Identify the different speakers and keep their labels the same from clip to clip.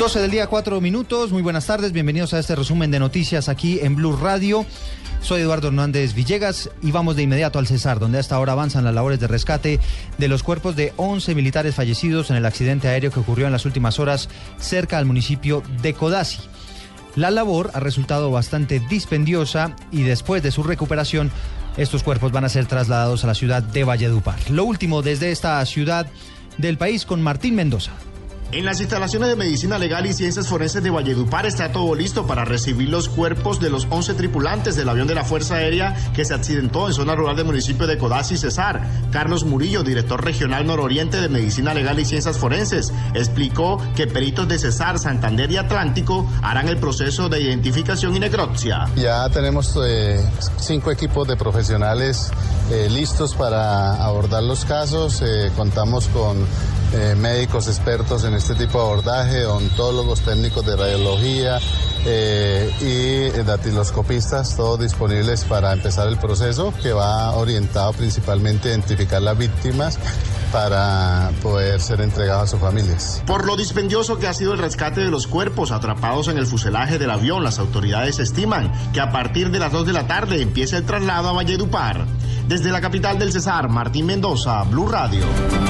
Speaker 1: 12 del día, 4 minutos. Muy buenas tardes. Bienvenidos a este resumen de noticias aquí en Blue Radio. Soy Eduardo Hernández Villegas y vamos de inmediato al Cesar, donde hasta ahora avanzan las labores de rescate de los cuerpos de 11 militares fallecidos en el accidente aéreo que ocurrió en las últimas horas cerca al municipio de Codazzi. La labor ha resultado bastante dispendiosa y después de su recuperación, estos cuerpos van a ser trasladados a la ciudad de Valledupar. Lo último desde esta ciudad del país con Martín Mendoza.
Speaker 2: En las instalaciones de Medicina Legal y Ciencias Forenses de Valledupar está todo listo para recibir los cuerpos de los 11 tripulantes del avión de la Fuerza Aérea que se accidentó en zona rural del municipio de Codazzi, Cesar. Carlos Murillo, director regional nororiente de Medicina Legal y Ciencias Forenses, explicó que peritos de Cesar, Santander y Atlántico harán el proceso de identificación y necropsia.
Speaker 3: Ya tenemos eh, cinco equipos de profesionales eh, listos para abordar los casos. Eh, contamos con eh, médicos expertos en este tipo de abordaje, odontólogos, técnicos de radiología eh, y datiloscopistas, todos disponibles para empezar el proceso que va orientado principalmente a identificar las víctimas para poder ser entregados a sus familias.
Speaker 2: Por lo dispendioso que ha sido el rescate de los cuerpos atrapados en el fuselaje del avión, las autoridades estiman que a partir de las 2 de la tarde empiece el traslado a Valledupar. Desde la capital del Cesar, Martín Mendoza, Blue Radio.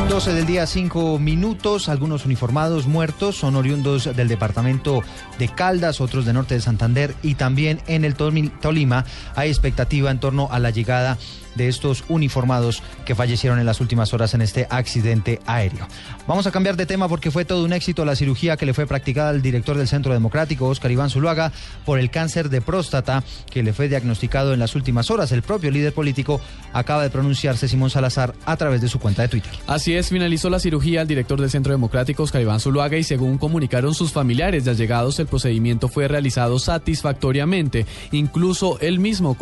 Speaker 1: 12 del día, 5 minutos. Algunos uniformados muertos son oriundos del departamento de Caldas, otros de norte de Santander y también en el Tolima hay expectativa en torno a la llegada de estos uniformados que fallecieron en las últimas horas en este accidente aéreo. Vamos a cambiar de tema porque fue todo un éxito la cirugía que le fue practicada al director del Centro Democrático, Oscar Iván Zuluaga, por el cáncer de próstata que le fue diagnosticado en las últimas horas. El propio líder político acaba de pronunciarse Simón Salazar a través de su cuenta de Twitter.
Speaker 4: Así es, finalizó la cirugía al director del Centro Democrático, Oscar Iván Zuluaga, y según comunicaron sus familiares ya llegados, el procedimiento fue realizado satisfactoriamente. Incluso él mismo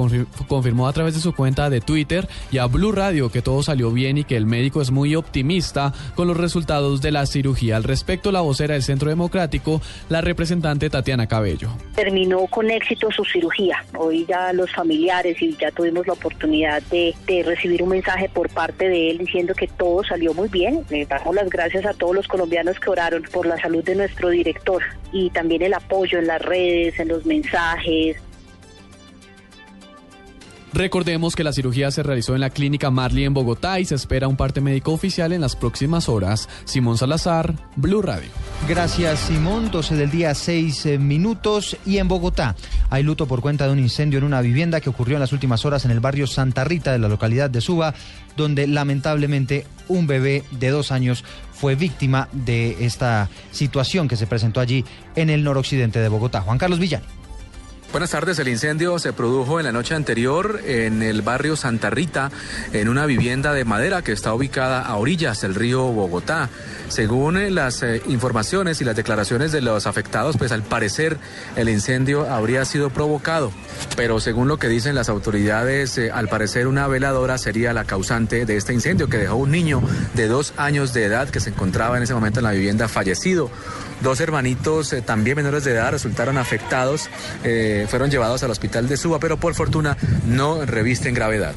Speaker 4: confirmó a través de su cuenta de Twitter y a Blue Radio que todo salió bien y que el médico es muy optimista con los resultados de la cirugía. Al respecto, la vocera del Centro Democrático, la representante Tatiana Cabello.
Speaker 5: Terminó con éxito su cirugía. Hoy ya los familiares y ya tuvimos la oportunidad de, de recibir un mensaje por parte de él diciendo que todo salió muy bien. Le damos las gracias a todos los colombianos que oraron por la salud de nuestro director y también el apoyo en las redes, en los mensajes,
Speaker 4: Recordemos que la cirugía se realizó en la clínica Marley en Bogotá y se espera un parte médico oficial en las próximas horas. Simón Salazar, Blue Radio.
Speaker 1: Gracias, Simón. 12 del día, 6 eh, minutos. Y en Bogotá hay luto por cuenta de un incendio en una vivienda que ocurrió en las últimas horas en el barrio Santa Rita de la localidad de Suba, donde lamentablemente un bebé de dos años fue víctima de esta situación que se presentó allí en el noroccidente de Bogotá. Juan Carlos Villani.
Speaker 6: Buenas tardes. El incendio se produjo en la noche anterior en el barrio Santa Rita, en una vivienda de madera que está ubicada a orillas del río Bogotá. Según eh, las eh, informaciones y las declaraciones de los afectados, pues al parecer el incendio habría sido provocado. Pero según lo que dicen las autoridades, eh, al parecer una veladora sería la causante de este incendio que dejó un niño de dos años de edad que se encontraba en ese momento en la vivienda fallecido. Dos hermanitos también menores de edad resultaron afectados fueron llevados al hospital de Suba, pero por fortuna no revisten gravedad.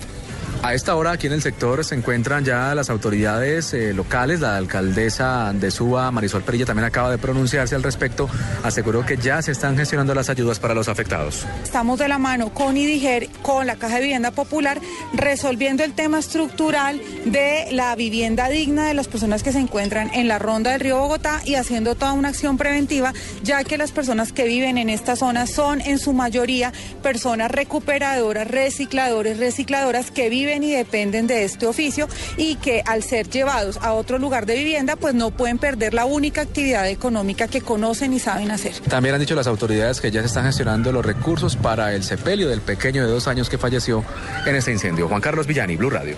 Speaker 6: A esta hora aquí en el sector se encuentran ya las autoridades eh, locales, la alcaldesa de Suba, Marisol Perilla, también acaba de pronunciarse al respecto, aseguró que ya se están gestionando las ayudas para los afectados.
Speaker 7: Estamos de la mano con IDIGER, con la Caja de Vivienda Popular, resolviendo el tema estructural de la vivienda digna de las personas que se encuentran en la ronda del río Bogotá y haciendo toda una acción preventiva, ya que las personas que viven en esta zona son en su mayoría personas recuperadoras, recicladores, recicladoras que viven y dependen de este oficio y que al ser llevados a otro lugar de vivienda pues no pueden perder la única actividad económica que conocen y saben hacer.
Speaker 6: También han dicho las autoridades que ya se están gestionando los recursos para el sepelio del pequeño de dos años que falleció en este incendio. Juan Carlos Villani, Blue Radio.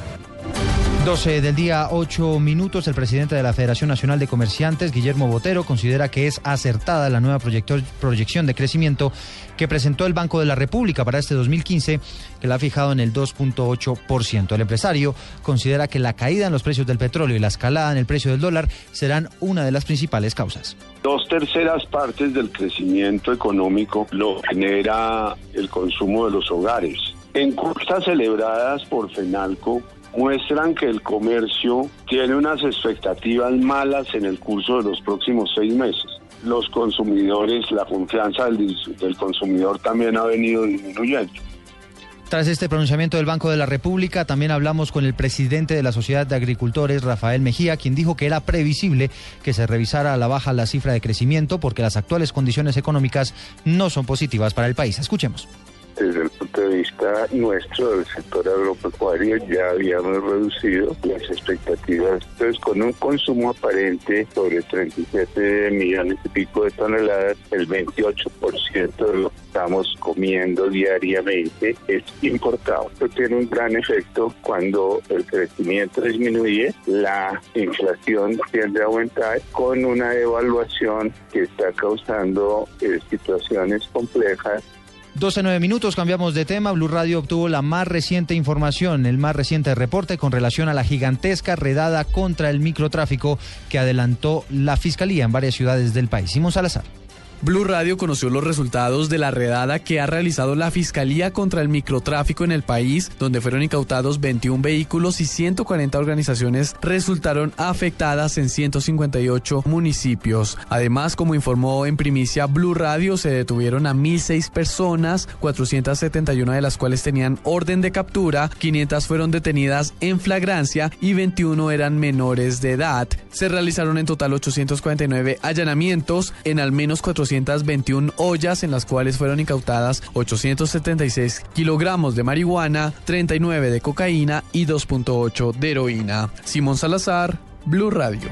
Speaker 1: 12 del día, 8 minutos. El presidente de la Federación Nacional de Comerciantes, Guillermo Botero, considera que es acertada la nueva proyección de crecimiento que presentó el Banco de la República para este 2015, que la ha fijado en el 2.8%. El empresario considera que la caída en los precios del petróleo y la escalada en el precio del dólar serán una de las principales causas.
Speaker 8: Dos terceras partes del crecimiento económico lo genera el consumo de los hogares. Encuestas celebradas por FENALCO muestran que el comercio tiene unas expectativas malas en el curso de los próximos seis meses. Los consumidores, la confianza del, consumidor también ha venido disminuyendo.
Speaker 1: Tras este pronunciamiento del Banco de la República, también hablamos con el presidente de la Sociedad de Agricultores, Rafael Mejía, quien dijo que era previsible que se revisara a la baja la cifra de crecimiento porque las actuales condiciones económicas no son positivas para el país. Escuchemos
Speaker 9: desde el punto de vista nuestro del sector agropecuario ya habíamos reducido las expectativas. Entonces, con un consumo aparente sobre 37 millones y pico de toneladas, el 28% de lo que estamos comiendo diariamente es importado. Esto tiene un gran efecto cuando el crecimiento disminuye, la inflación tiende a aumentar con una devaluación que está causando eh, situaciones complejas
Speaker 1: 12 nueve minutos, cambiamos de tema. Blue Radio obtuvo la más reciente información, el más reciente reporte con relación a la gigantesca redada contra el microtráfico que adelantó la Fiscalía en varias ciudades del país. Simón Salazar.
Speaker 4: Blue Radio conoció los resultados de la redada que ha realizado la Fiscalía contra el microtráfico en el país, donde fueron incautados 21 vehículos y 140 organizaciones resultaron afectadas en 158 municipios. Además, como informó en primicia Blue Radio, se detuvieron a 1.006 personas, 471 de las cuales tenían orden de captura, 500 fueron detenidas en flagrancia y 21 eran menores de edad. Se realizaron en total 849 allanamientos en al menos 400 221 ollas en las cuales fueron incautadas 876 kilogramos de marihuana, 39 de cocaína y 2.8 de heroína. Simón Salazar, Blue Radio.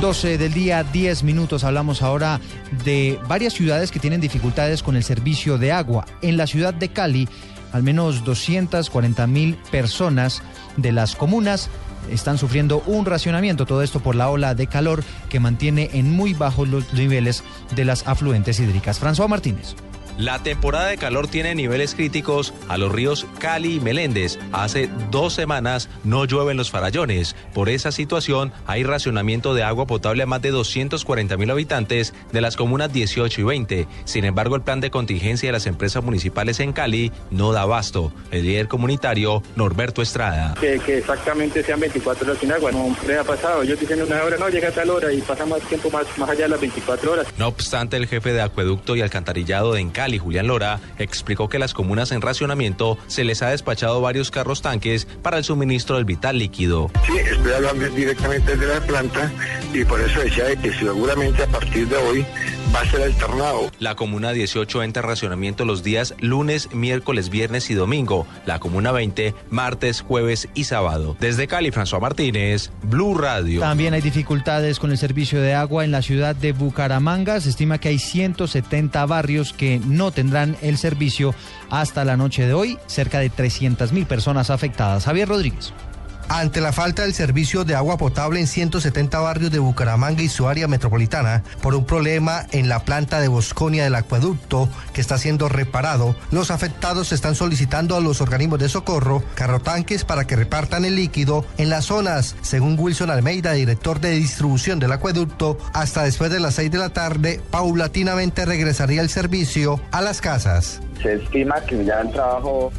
Speaker 1: 12 del día, 10 minutos. Hablamos ahora de varias ciudades que tienen dificultades con el servicio de agua. En la ciudad de Cali, al menos 240 mil personas de las comunas están sufriendo un racionamiento, todo esto por la ola de calor que mantiene en muy bajos los niveles de las afluentes hídricas. François Martínez.
Speaker 10: La temporada de calor tiene niveles críticos a los ríos Cali y Meléndez. Hace dos semanas no llueven los farallones. Por esa situación hay racionamiento de agua potable a más de 240 mil habitantes de las comunas 18 y 20. Sin embargo, el plan de contingencia de las empresas municipales en Cali no da abasto. El líder comunitario, Norberto Estrada.
Speaker 11: Que, exactamente sean 24 horas sin agua. No les ha pasado. Yo dicen una hora, no, llega a tal hora y pasa más tiempo más, más allá de las 24 horas.
Speaker 10: No obstante, el jefe de acueducto y alcantarillado de Encali, y Julián Lora, explicó que las comunas en racionamiento se les ha despachado varios carros tanques para el suministro del vital líquido.
Speaker 9: Sí, estoy hablando directamente de la planta y por eso decía que seguramente a partir de hoy va a ser alternado.
Speaker 10: La comuna 18 entra en racionamiento los días lunes, miércoles, viernes y domingo. La comuna 20 martes, jueves y sábado. Desde Cali, François Martínez, Blue Radio.
Speaker 1: También hay dificultades con el servicio de agua en la ciudad de Bucaramanga. Se estima que hay 170 barrios que no tendrán el servicio hasta la noche de hoy. Cerca de 300 mil personas afectadas. Javier Rodríguez
Speaker 12: ante la falta del servicio de agua potable en 170 barrios de Bucaramanga y su área metropolitana por un problema en la planta de Bosconia del acueducto que está siendo reparado, los afectados están solicitando a los organismos de socorro carrotanques para que repartan el líquido en las zonas, según Wilson Almeida, director de distribución del acueducto, hasta después de las 6 de la tarde, paulatinamente regresaría el servicio a las casas.
Speaker 13: Se estima que ya el trabajo,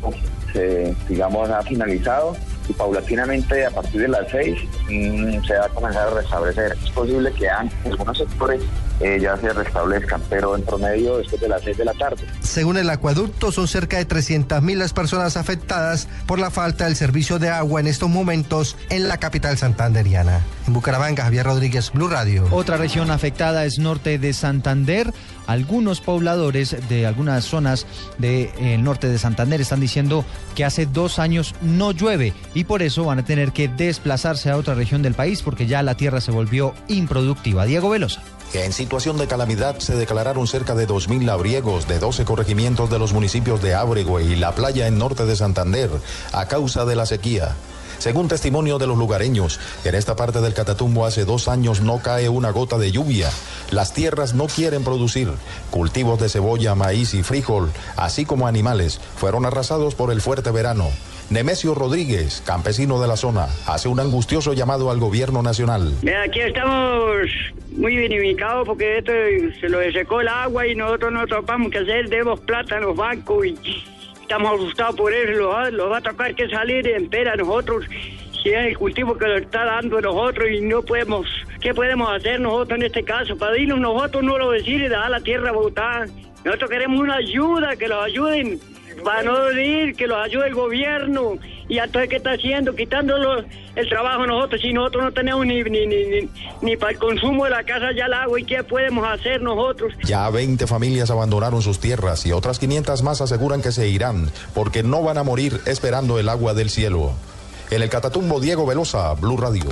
Speaker 13: digamos, ha finalizado y paulatinamente a partir de las seis mm, se va a comenzar a restablecer. Es posible que antes algunos sectores eh, ya se restablezcan, pero en promedio después de las seis de la tarde.
Speaker 12: Según el acueducto, son cerca de 300 mil las personas afectadas por la falta del servicio de agua en estos momentos en la capital santanderiana. En Bucaramanga, Javier Rodríguez, Blue Radio.
Speaker 1: Otra región afectada es norte de Santander. Algunos pobladores de algunas zonas del eh, norte de Santander están diciendo que hace dos años no llueve y por eso van a tener que desplazarse a otra región del país porque ya la tierra se volvió improductiva. Diego Velosa
Speaker 14: en situación de calamidad se declararon cerca de 2.000 labriegos de 12 corregimientos de los municipios de Ábrego y La Playa en norte de Santander a causa de la sequía. Según testimonio de los lugareños, en esta parte del Catatumbo hace dos años no cae una gota de lluvia. Las tierras no quieren producir. Cultivos de cebolla, maíz y frijol, así como animales, fueron arrasados por el fuerte verano. Nemesio Rodríguez, campesino de la zona, hace un angustioso llamado al gobierno nacional.
Speaker 15: aquí estamos muy bien ubicados porque esto se lo secó el agua y nosotros no topamos que hacer, debemos plata a los bancos y estamos asustados por eso, los los va a tocar que salir en pera nosotros, si es el cultivo que lo está dando nosotros y no podemos, ¿qué podemos hacer nosotros en este caso? Para irnos nosotros no lo decir y dejar la tierra botada. Nosotros queremos una ayuda, que los ayuden, para no ir, que los ayude el gobierno. Y entonces, ¿qué está haciendo? Quitándolos el trabajo a nosotros, si nosotros no tenemos ni, ni, ni, ni, ni para el consumo de la casa ya el agua, ¿y qué podemos hacer nosotros?
Speaker 14: Ya 20 familias abandonaron sus tierras y otras 500 más aseguran que se irán porque no van a morir esperando el agua del cielo. En el Catatumbo, Diego Velosa, Blue Radio.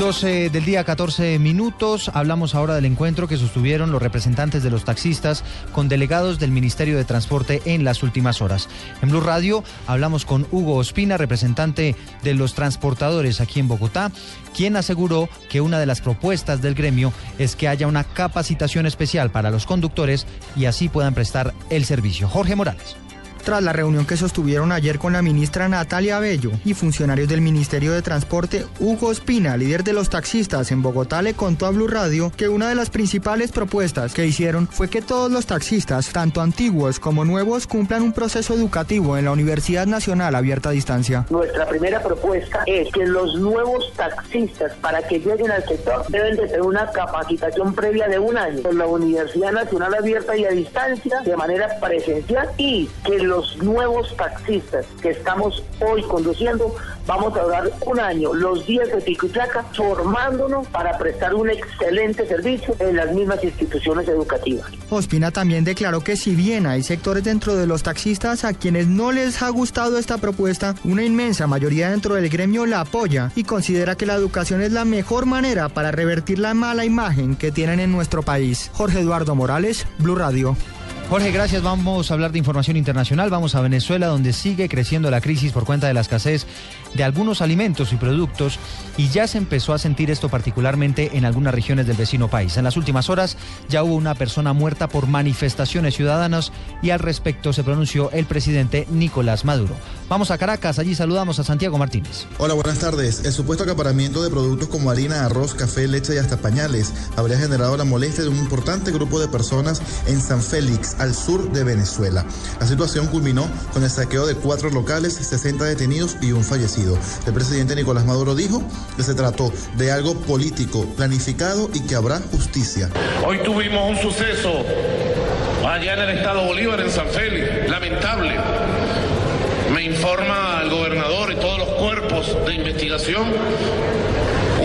Speaker 1: 12 del día, 14 minutos. Hablamos ahora del encuentro que sostuvieron los representantes de los taxistas con delegados del Ministerio de Transporte en las últimas horas. En Blue Radio hablamos con Hugo Ospina, representante de los transportadores aquí en Bogotá, quien aseguró que una de las propuestas del gremio es que haya una capacitación especial para los conductores y así puedan prestar el servicio. Jorge Morales.
Speaker 16: Tras la reunión que sostuvieron ayer con la ministra Natalia Bello y funcionarios del Ministerio de Transporte, Hugo Espina, líder de los taxistas en Bogotá, le contó a Blue Radio que una de las principales propuestas que hicieron fue que todos los taxistas, tanto antiguos como nuevos, cumplan un proceso educativo en la Universidad Nacional Abierta a Distancia.
Speaker 17: Nuestra primera propuesta es que los nuevos taxistas, para que lleguen al sector, deben de tener una capacitación previa de un año en la Universidad Nacional Abierta y a Distancia de manera presencial y que los nuevos taxistas que estamos hoy conduciendo, vamos a durar un año, los días de pico y placa, formándonos para prestar un excelente servicio en las mismas instituciones educativas.
Speaker 16: Ospina también declaró que si bien hay sectores dentro de los taxistas a quienes no les ha gustado esta propuesta, una inmensa mayoría dentro del gremio la apoya y considera que la educación es la mejor manera para revertir la mala imagen que tienen en nuestro país. Jorge Eduardo Morales, Blue Radio.
Speaker 1: Jorge, gracias. Vamos a hablar de información internacional. Vamos a Venezuela, donde sigue creciendo la crisis por cuenta de la escasez de algunos alimentos y productos y ya se empezó a sentir esto particularmente en algunas regiones del vecino país. En las últimas horas ya hubo una persona muerta por manifestaciones ciudadanas y al respecto se pronunció el presidente Nicolás Maduro. Vamos a Caracas, allí saludamos a Santiago Martínez.
Speaker 18: Hola, buenas tardes. El supuesto acaparamiento de productos como harina, arroz, café, leche y hasta pañales habría generado la molestia de un importante grupo de personas en San Félix, al sur de Venezuela. La situación culminó con el saqueo de cuatro locales, 60 detenidos y un fallecido. El presidente Nicolás Maduro dijo que se trató de algo político, planificado y que habrá justicia.
Speaker 19: Hoy tuvimos un suceso allá en el estado Bolívar, en San Félix, lamentable. Me informa el gobernador y todos los cuerpos de investigación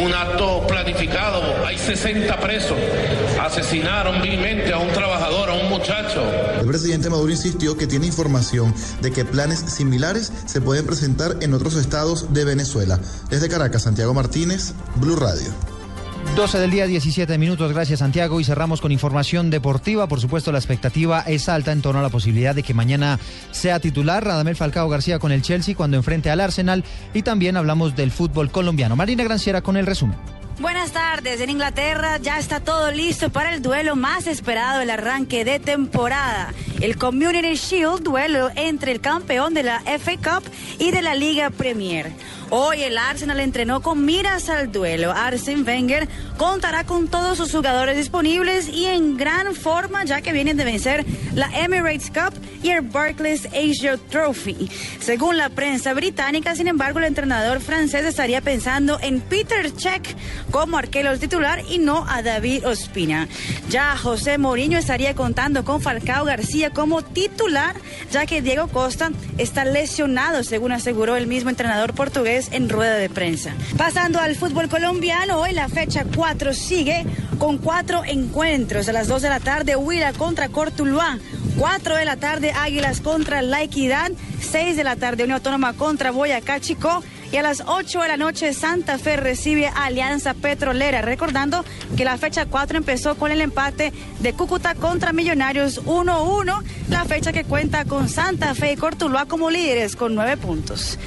Speaker 19: un acto planificado. Hay 60 presos. Asesinaron vilmente a un trabajador, a un muchacho.
Speaker 18: El presidente Maduro insistió que tiene información de que planes similares se pueden presentar en otros estados de Venezuela. Desde Caracas, Santiago Martínez, Blue Radio.
Speaker 1: 12 del día, 17 minutos. Gracias, Santiago. Y cerramos con información deportiva. Por supuesto, la expectativa es alta en torno a la posibilidad de que mañana sea titular Radamel Falcao García con el Chelsea cuando enfrente al Arsenal. Y también hablamos del fútbol colombiano. Marina Granciera con el resumen.
Speaker 20: Buenas tardes. En Inglaterra ya está todo listo para el duelo más esperado del arranque de temporada. El Community Shield, duelo entre el campeón de la FA Cup y de la Liga Premier. Hoy el Arsenal entrenó con miras al duelo. Arsene Wenger contará con todos sus jugadores disponibles y en gran forma ya que vienen de vencer la Emirates Cup y el Barclays Asia Trophy. Según la prensa británica, sin embargo, el entrenador francés estaría pensando en Peter Cech como arquero titular y no a David Ospina. Ya José Mourinho estaría contando con Falcao García como titular, ya que Diego Costa está lesionado, según aseguró el mismo entrenador portugués en rueda de prensa. Pasando al fútbol colombiano, hoy la fecha 4 sigue con cuatro encuentros. A las 2 de la tarde, Huila contra Cortuluá. 4 de la tarde, Águilas contra La Equidad. 6 de la tarde, Unión Autónoma contra Boyacá Chico. Y a las 8 de la noche, Santa Fe recibe a Alianza Petrolera. Recordando que la fecha 4 empezó con el empate de Cúcuta contra Millonarios 1-1. La fecha que cuenta con Santa Fe y Cortuluá como líderes con 9 puntos.